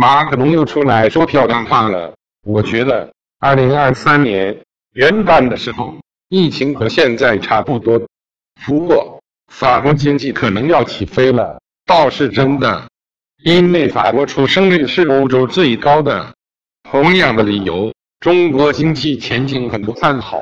马可龙又出来说漂亮话了。我觉得二零二三年元旦的时候疫情和现在差不多。不过法国经济可能要起飞了。倒是真的。因为法国出生率是欧洲最高的同样的理由中国经济前景很不看好。